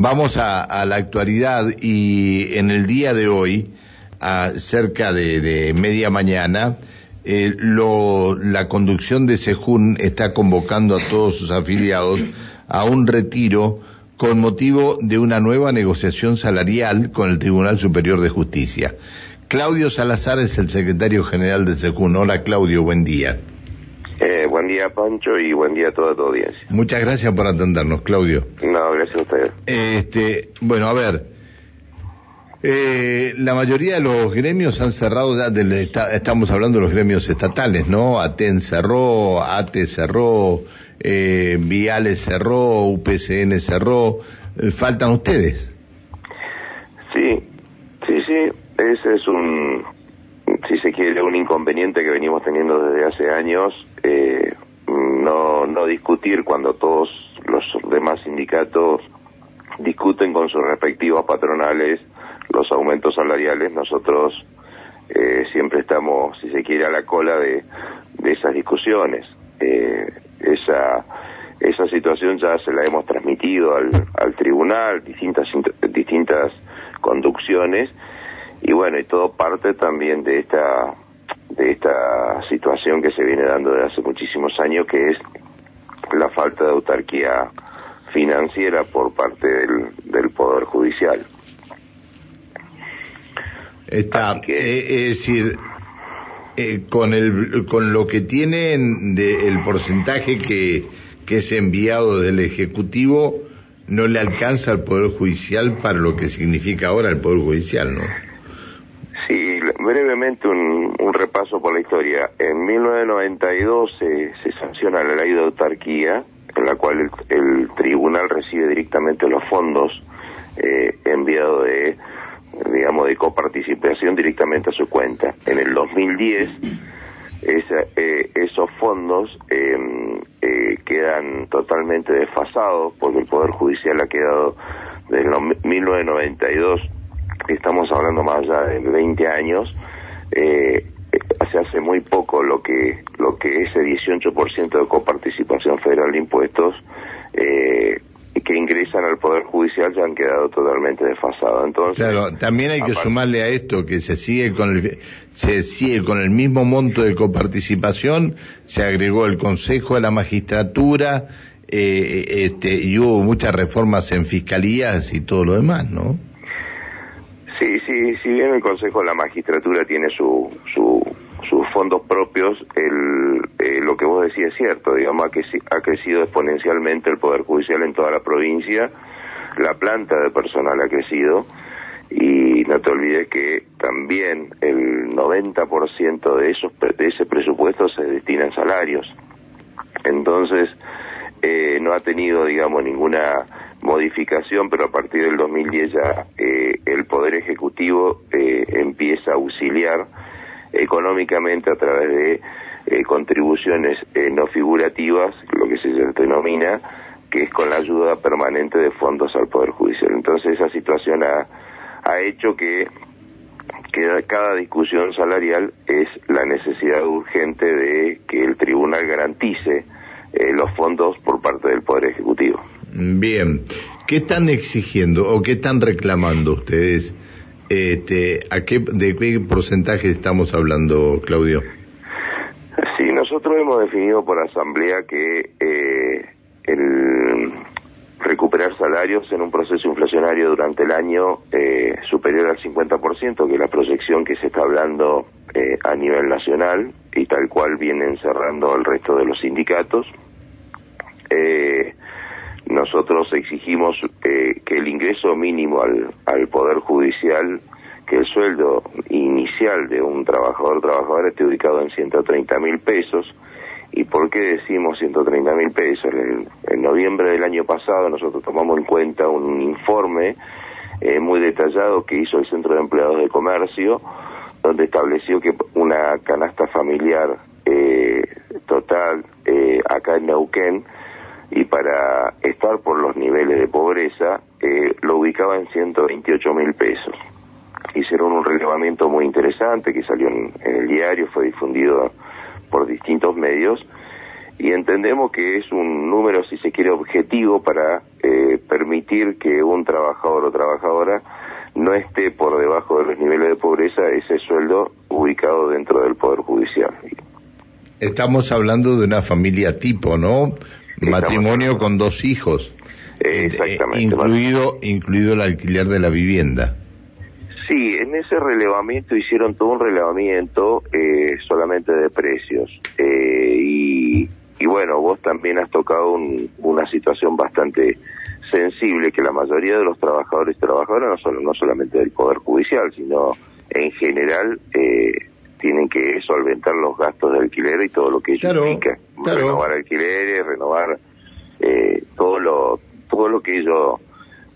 Vamos a, la actualidad y en el día de hoy, a cerca de, media mañana, eh, la conducción de Sejún está convocando a todos sus afiliados a un retiro con motivo de una nueva negociación salarial con el Tribunal Superior de Justicia. Claudio Salazar es el secretario general de Sejún. Hola Claudio, buen día. Eh, buen día, Pancho, y buen día a toda tu audiencia. Muchas gracias por atendernos, Claudio. No, gracias a ustedes. Este, bueno, a ver, eh, la mayoría de los gremios han cerrado, ya estamos hablando de los gremios estatales, ¿no? ATEN cerró, ATE cerró, eh, Viales cerró, UPCN cerró, eh, faltan ustedes. Sí, sí, sí, ese es un, si se quiere, un inconveniente que venimos teniendo desde hace años, eh, no, no discutir cuando todos los demás sindicatos discuten con sus respectivos patronales los aumentos salariales, nosotros eh, siempre estamos, si se quiere, a la cola de, de esas discusiones. Eh, esa, esa situación ya se la hemos transmitido al, al tribunal, distintas, distintas conducciones, y bueno, y todo parte también de esta de esta situación que se viene dando desde hace muchísimos años, que es la falta de autarquía financiera por parte del, del Poder Judicial. Está, eh, es decir, eh, con, el, con lo que tienen de, el porcentaje que, que es enviado del Ejecutivo, no le alcanza al Poder Judicial para lo que significa ahora el Poder Judicial, ¿no? Brevemente un, repaso por la historia. En 1992 se, se sanciona la ley de autarquía, en la cual el, tribunal recibe directamente los fondos eh, enviados de, digamos, de coparticipación directamente a su cuenta. En el 2010 eh, esos fondos em, eh, quedan totalmente desfasados porque el Poder Judicial ha quedado desde 1992 estamos hablando más allá de 20 años, eh, se hace muy poco lo que lo que ese 18% de coparticipación federal de impuestos eh, que ingresan al poder judicial ya han quedado totalmente desfasados. Entonces, claro, también hay que sumarle a esto que se sigue con el se sigue con el mismo monto de coparticipación, se agregó el Consejo de la Magistratura, eh, este, y hubo muchas reformas en fiscalías y todo lo demás, ¿no? Sí, si bien el Consejo de la Magistratura tiene su, su, sus fondos propios, el, eh, lo que vos decís es cierto, digamos, que ha crecido exponencialmente el Poder Judicial en toda la provincia, la planta de personal ha crecido y no te olvides que también el 90% de, esos, de ese presupuesto se destina en salarios. Entonces, eh, no ha tenido, digamos, ninguna modificación, pero a partir del 2010 ya eh, el Poder Ejecutivo eh, empieza a auxiliar económicamente a través de eh, contribuciones no figurativas, lo que se denomina, que es con la ayuda permanente de fondos al Poder Judicial. Entonces esa situación ha, hecho que, que cada discusión salarial es la necesidad urgente de que el tribunal garantice los fondos por parte del Poder Ejecutivo. Bien, ¿qué están exigiendo o qué están reclamando ustedes? Este, ¿a qué, ¿De qué porcentaje estamos hablando, Claudio? Sí, nosotros hemos definido por asamblea que eh, el recuperar salarios en un proceso inflacionario durante el año eh, superior al 50%, que es la proyección que se está hablando eh, a nivel nacional y tal cual vienen cerrando el resto de los sindicatos. Eh, nosotros exigimos eh, que el ingreso mínimo al, al Poder Judicial, que el sueldo inicial de un trabajador trabajadora esté ubicado en 130 mil pesos. ¿Y por qué decimos 130 mil pesos? En, noviembre del año pasado nosotros tomamos en cuenta un informe eh, muy detallado que hizo el Centro de Empleados de Comercio, donde estableció que una canasta familiar eh, total acá en Neuquén y para estar por los niveles de pobreza eh, lo ubicaba en 128 mil pesos. Hicieron un relevamiento muy interesante que salió en, el diario, fue difundido por distintos medios y entendemos que es un número, si se quiere, objetivo para eh, permitir que un trabajador o trabajadora no esté por debajo de los niveles de pobreza ese sueldo ubicado dentro del Poder Judicial. Estamos hablando de una familia tipo, ¿no? Matrimonio con dos hijos. Eh, exactamente. incluido, incluido el alquiler de la vivienda. Sí, en ese relevamiento hicieron todo un relevamiento eh, solamente de precios. Eh, y, y, bueno, vos también has tocado una situación bastante sensible que la mayoría de los trabajadores y trabajadoras, no, solo, no solamente del Poder Judicial, sino en general, eh, tienen que solventar los gastos de alquiler y todo lo que ello implica. Renovar alquileres, renovar eh, todo lo todo lo que ello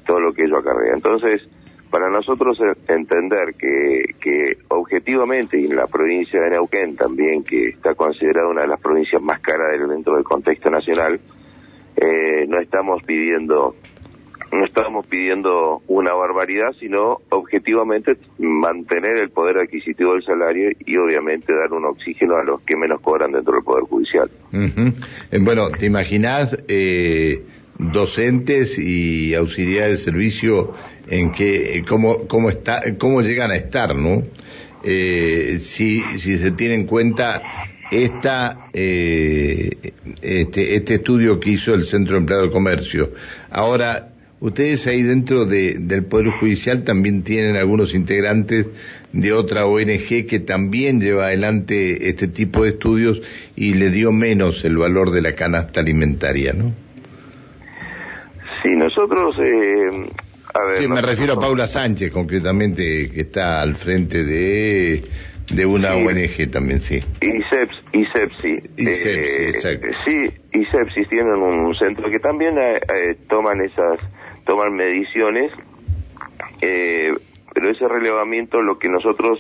todo lo que ello acarrea. Entonces, para nosotros entender que, que objetivamente y en la provincia de Neuquén también, que está considerada una de las provincias más caras dentro del contexto nacional, eh, no estamos pidiendo no estamos pidiendo una barbaridad, sino objetivamente mantener el poder adquisitivo del salario y obviamente dar un oxígeno a los que menos cobran dentro del Poder Judicial. Eh, bueno, ¿te imaginas eh, docentes y auxiliares de servicio en que, eh, cómo, cómo, está, cómo llegan a estar, ¿no? Eh, si, si se tiene en cuenta esta, eh, este, este estudio que hizo el Centro de Empleado de Comercio. Ahora, ustedes ahí dentro de, del Poder Judicial también tienen algunos integrantes de otra ONG que también lleva adelante este tipo de estudios y le dio menos el valor de la canasta alimentaria, ¿no? Sí, nosotros... Eh, a ver, sí, me refiero a Paula Sánchez, concretamente, que está al frente de de una ONG también, sí. ISEPS, ISEPSI. ISEPSI, eh, Sí, ISEPSI tienen un centro que también eh, eh, toman esas, toman mediciones, eh, pero ese relevamiento, lo que nosotros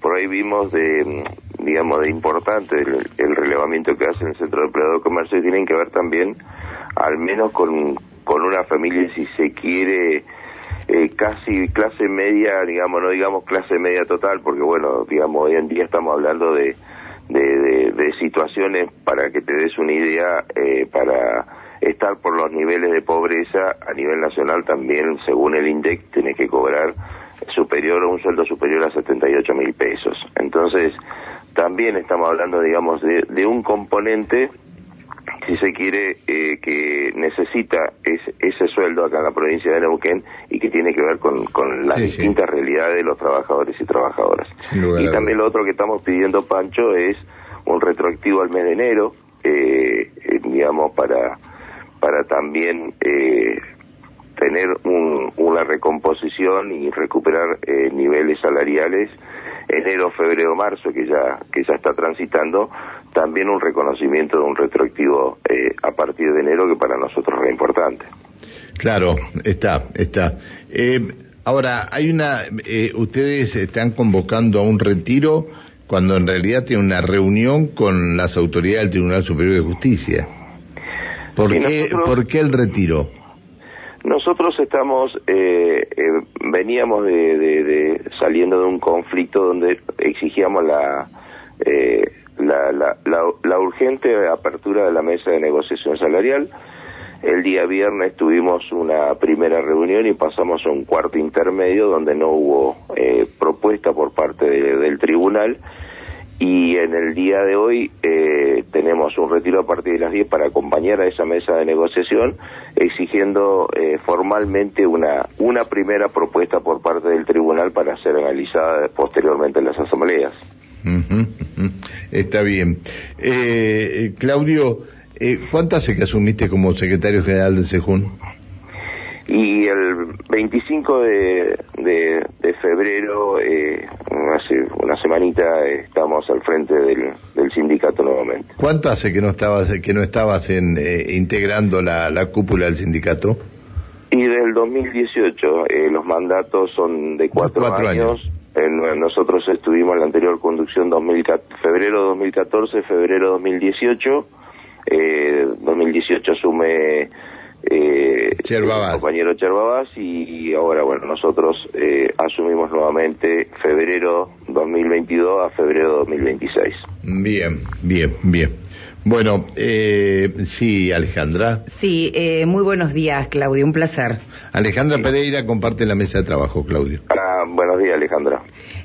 por ahí vimos de, digamos, de importante, el, relevamiento que hace el Centro de Empleado de Comercio, tienen que ver también, al menos con, con una familia, si se quiere, eh, casi clase media, digamos, no digamos clase media total, porque bueno, digamos, hoy en día estamos hablando de, de, situaciones, para que te des una idea, eh, para estar por los niveles de pobreza a nivel nacional también, según el INDEC, tenés que cobrar superior un sueldo superior a 78 mil pesos. Entonces, también estamos hablando, digamos, de, de un componente si se quiere, eh, que necesita ese sueldo acá en la provincia de Neuquén y que tiene que ver con, con las distintas realidades de los trabajadores y trabajadoras. Y también lo otro que estamos pidiendo, Pancho, es un retroactivo al mes de enero, eh, eh digamos, para, para también eh, tener un, una recomposición y recuperar eh, niveles salariales enero, febrero, marzo que ya que ya está transitando también un reconocimiento de un retroactivo eh, a partir de enero que para nosotros es importante. Claro, está, está. Eh, ahora, hay una, eh, ustedes están convocando a un retiro cuando en realidad tiene una reunión con las autoridades del Tribunal Superior de Justicia. ¿Por, qué, ¿por qué el retiro? Nosotros estamos, eh, veníamos de, de, saliendo de un conflicto donde exigíamos la, eh, la, la, la, urgente apertura de la mesa de negociación salarial. El día viernes tuvimos una primera reunión y pasamos a un cuarto intermedio donde no hubo eh, propuesta por parte del tribunal y en el día de hoy eh, tenemos un retiro a partir de las 10 para acompañar a esa mesa de negociación exigiendo eh, formalmente una, una primera propuesta por parte del tribunal para ser analizada posteriormente en las asambleas. Está bien. Eh, Claudio, eh, ¿cuánto hace que asumiste como secretario general del SEJUN? Y el 25 de, de, febrero, eh, estamos al frente del, sindicato nuevamente. ¿Cuánto hace que no estabas, que no estabas en, eh, integrando la, la cúpula del sindicato? Y del 2018, eh, los mandatos son de cuatro, años nosotros estuvimos en la anterior conducción 2014, febrero 2014, febrero 2018. Eh, 2018 asume eh, el compañero Cherbabás y, ahora, bueno, nosotros eh, asumimos nuevamente febrero 2022 a febrero 2026. Bien, bien, bien. Bueno, eh, sí, Alejandra. Sí, eh, muy buenos días, Claudio, un placer. Alejandra Pereira comparte la mesa de trabajo, Claudio. Ah, buenos días, Alejandra.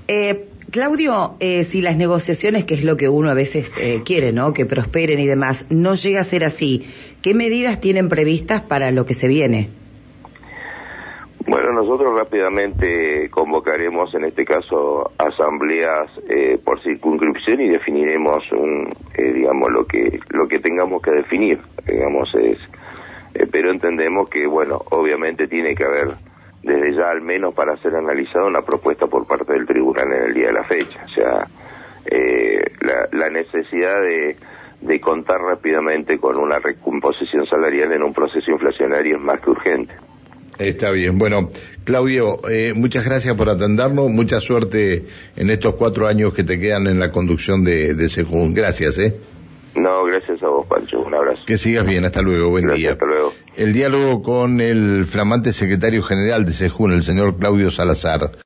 Eh, Claudio, eh, si las negociaciones, que es lo que uno a veces eh, quiere, ¿no? Que prosperen y demás, no llega a ser así, ¿qué medidas tienen previstas para lo que se viene? Bueno, nosotros rápidamente convocaremos, en este caso, asambleas eh, por circunscripción y definiremos, un, digamos, lo que lo que tengamos que definir, digamos, es, pero entendemos que, bueno, obviamente tiene que haber desde ya al menos para ser analizada una propuesta por parte del tribunal en el día de la fecha. O sea, eh, la, necesidad de, contar rápidamente con una recomposición salarial en un proceso inflacionario es más que urgente. Está bien. Bueno, Claudio, eh, muchas gracias por atendernos. Mucha suerte en estos cuatro años que te quedan en la conducción de, de Sejún. Gracias, ¿eh? No, gracias a vos, Pancho. Un abrazo. Que sigas bien. Hasta luego. Buen día. Hasta luego. El diálogo con el flamante secretario general de Sejún, el señor Claudio Salazar.